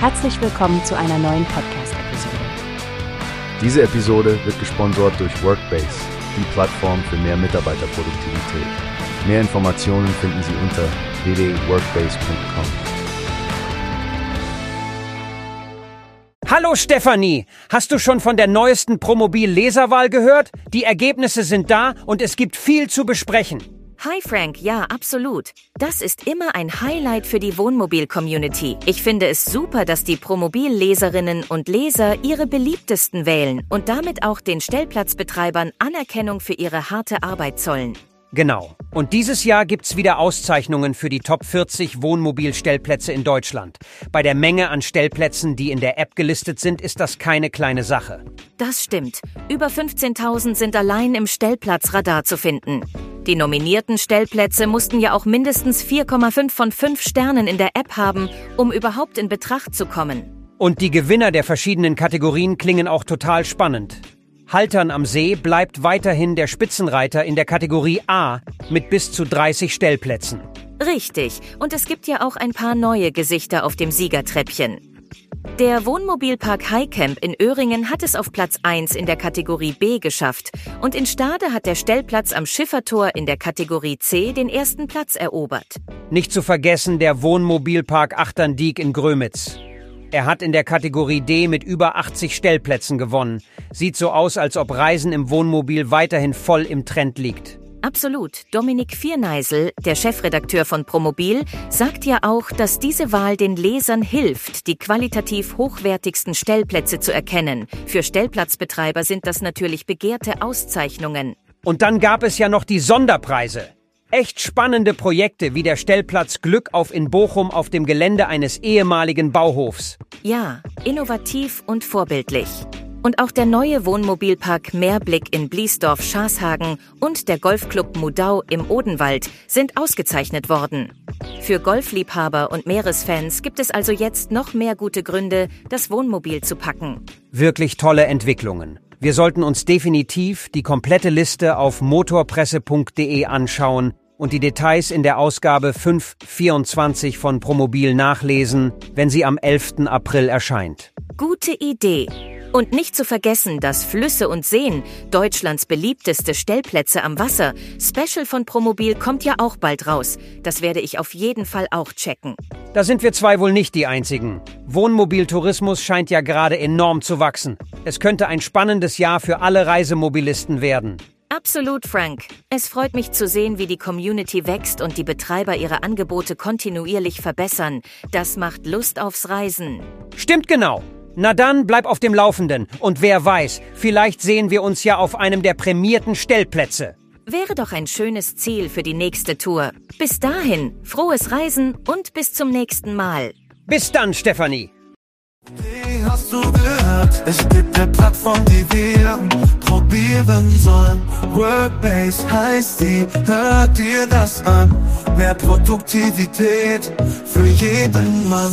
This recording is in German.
Herzlich willkommen zu einer neuen Podcast-Episode. Diese Episode wird gesponsert durch Workbase, die Plattform für mehr Mitarbeiterproduktivität. Mehr Informationen finden Sie unter www.workbase.com. Hallo Stefanie, hast du schon von der neuesten Promobil-Leserwahl gehört? Die Ergebnisse sind da und es gibt viel zu besprechen. Hi Frank, ja, absolut. Das ist immer ein Highlight für die Wohnmobil-Community. Ich finde es super, dass die Promobil-Leserinnen und Leser ihre beliebtesten wählen und damit auch den Stellplatzbetreibern Anerkennung für ihre harte Arbeit zollen. Genau. Und dieses Jahr gibt's wieder Auszeichnungen für die Top 40 Wohnmobilstellplätze in Deutschland. Bei der Menge an Stellplätzen, die in der App gelistet sind, ist das keine kleine Sache. Das stimmt. Über 15.000 sind allein im Stellplatzradar zu finden. Die nominierten Stellplätze mussten ja auch mindestens 4,5 von 5 Sternen in der App haben, um überhaupt in Betracht zu kommen. Und die Gewinner der verschiedenen Kategorien klingen auch total spannend. Haltern am See bleibt weiterhin der Spitzenreiter in der Kategorie A mit bis zu 30 Stellplätzen. Richtig. Und es gibt ja auch ein paar neue Gesichter auf dem Siegertreppchen. Der Wohnmobilpark Highcamp in Öhringen hat es auf Platz 1 in der Kategorie B geschafft und in Stade hat der Stellplatz am Schiffertor in der Kategorie C den ersten Platz erobert. Nicht zu vergessen der Wohnmobilpark Achterndiek in Grömitz. Er hat in der Kategorie D mit über 80 Stellplätzen gewonnen. Sieht so aus, als ob Reisen im Wohnmobil weiterhin voll im Trend liegt. Absolut. Dominik Vierneisel, der Chefredakteur von Promobil, sagt ja auch, dass diese Wahl den Lesern hilft, die qualitativ hochwertigsten Stellplätze zu erkennen. Für Stellplatzbetreiber sind das natürlich begehrte Auszeichnungen. Und dann gab es ja noch die Sonderpreise. Echt spannende Projekte wie der Stellplatz Glück auf in Bochum auf dem Gelände eines ehemaligen Bauhofs. Ja, innovativ und vorbildlich. Und auch der neue Wohnmobilpark Meerblick in Bliesdorf-Schashagen und der Golfclub Mudau im Odenwald sind ausgezeichnet worden. Für Golfliebhaber und Meeresfans gibt es also jetzt noch mehr gute Gründe, das Wohnmobil zu packen. Wirklich tolle Entwicklungen. Wir sollten uns definitiv die komplette Liste auf motorpresse.de anschauen und die Details in der Ausgabe 524 von Promobil nachlesen, wenn sie am 11. April erscheint. Gute Idee. Und nicht zu vergessen, dass Flüsse und Seen, Deutschlands beliebteste Stellplätze am Wasser, Special von Promobil kommt ja auch bald raus. Das werde ich auf jeden Fall auch checken. Da sind wir zwei wohl nicht die einzigen. Wohnmobiltourismus scheint ja gerade enorm zu wachsen. Es könnte ein spannendes Jahr für alle Reisemobilisten werden. Absolut, Frank. Es freut mich zu sehen, wie die Community wächst und die Betreiber ihre Angebote kontinuierlich verbessern. Das macht Lust aufs Reisen. Stimmt genau. Na dann, bleib auf dem Laufenden. Und wer weiß, vielleicht sehen wir uns ja auf einem der prämierten Stellplätze. Wäre doch ein schönes Ziel für die nächste Tour. Bis dahin, frohes Reisen und bis zum nächsten Mal. Bis dann, Stefanie. Wie hast du gehört? Es gibt eine Plattform, die wir probieren sollen. Workbase heißt die, hört dir das an. Mehr Produktivität für jeden Mann.